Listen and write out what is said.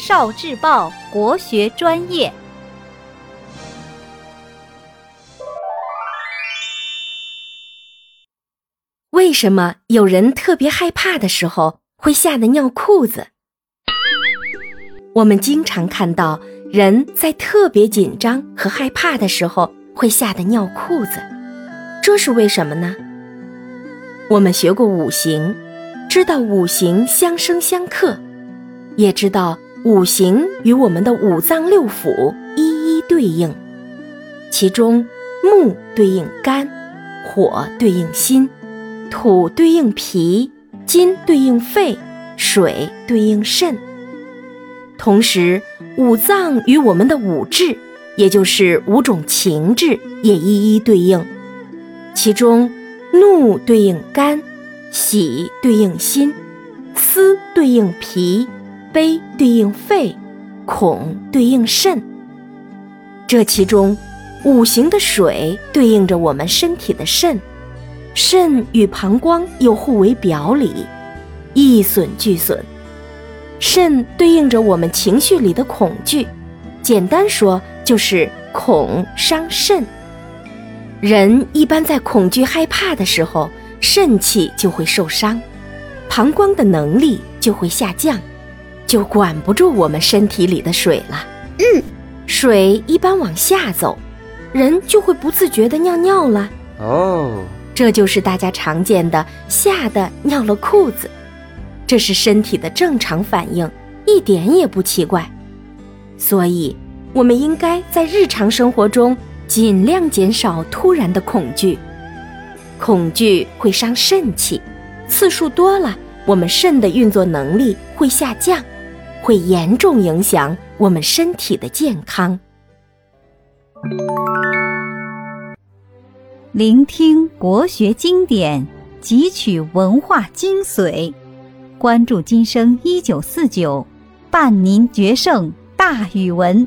少智报国学专业。为什么有人特别害怕的时候会吓得尿裤子？我们经常看到人在特别紧张和害怕的时候会吓得尿裤子，这是为什么呢？我们学过五行，知道五行相生相克，也知道五行与我们的五脏六腑一一对应，其中木对应肝，火对应心。土对应脾，金对应肺，水对应肾。同时，五脏与我们的五志，也就是五种情志，也一一对应。其中，怒对应肝，喜对应心，思对应脾，悲对应肺，恐对应肾。这其中，五行的水对应着我们身体的肾。肾与膀胱又互为表里，一损俱损。肾对应着我们情绪里的恐惧，简单说就是恐伤肾。人一般在恐惧害怕的时候，肾气就会受伤，膀胱的能力就会下降，就管不住我们身体里的水了。嗯，水一般往下走，人就会不自觉的尿尿了。哦。这就是大家常见的吓得尿了裤子，这是身体的正常反应，一点也不奇怪。所以，我们应该在日常生活中尽量减少突然的恐惧。恐惧会伤肾气，次数多了，我们肾的运作能力会下降，会严重影响我们身体的健康。聆听国学经典，汲取文化精髓，关注今生一九四九，伴您决胜大语文。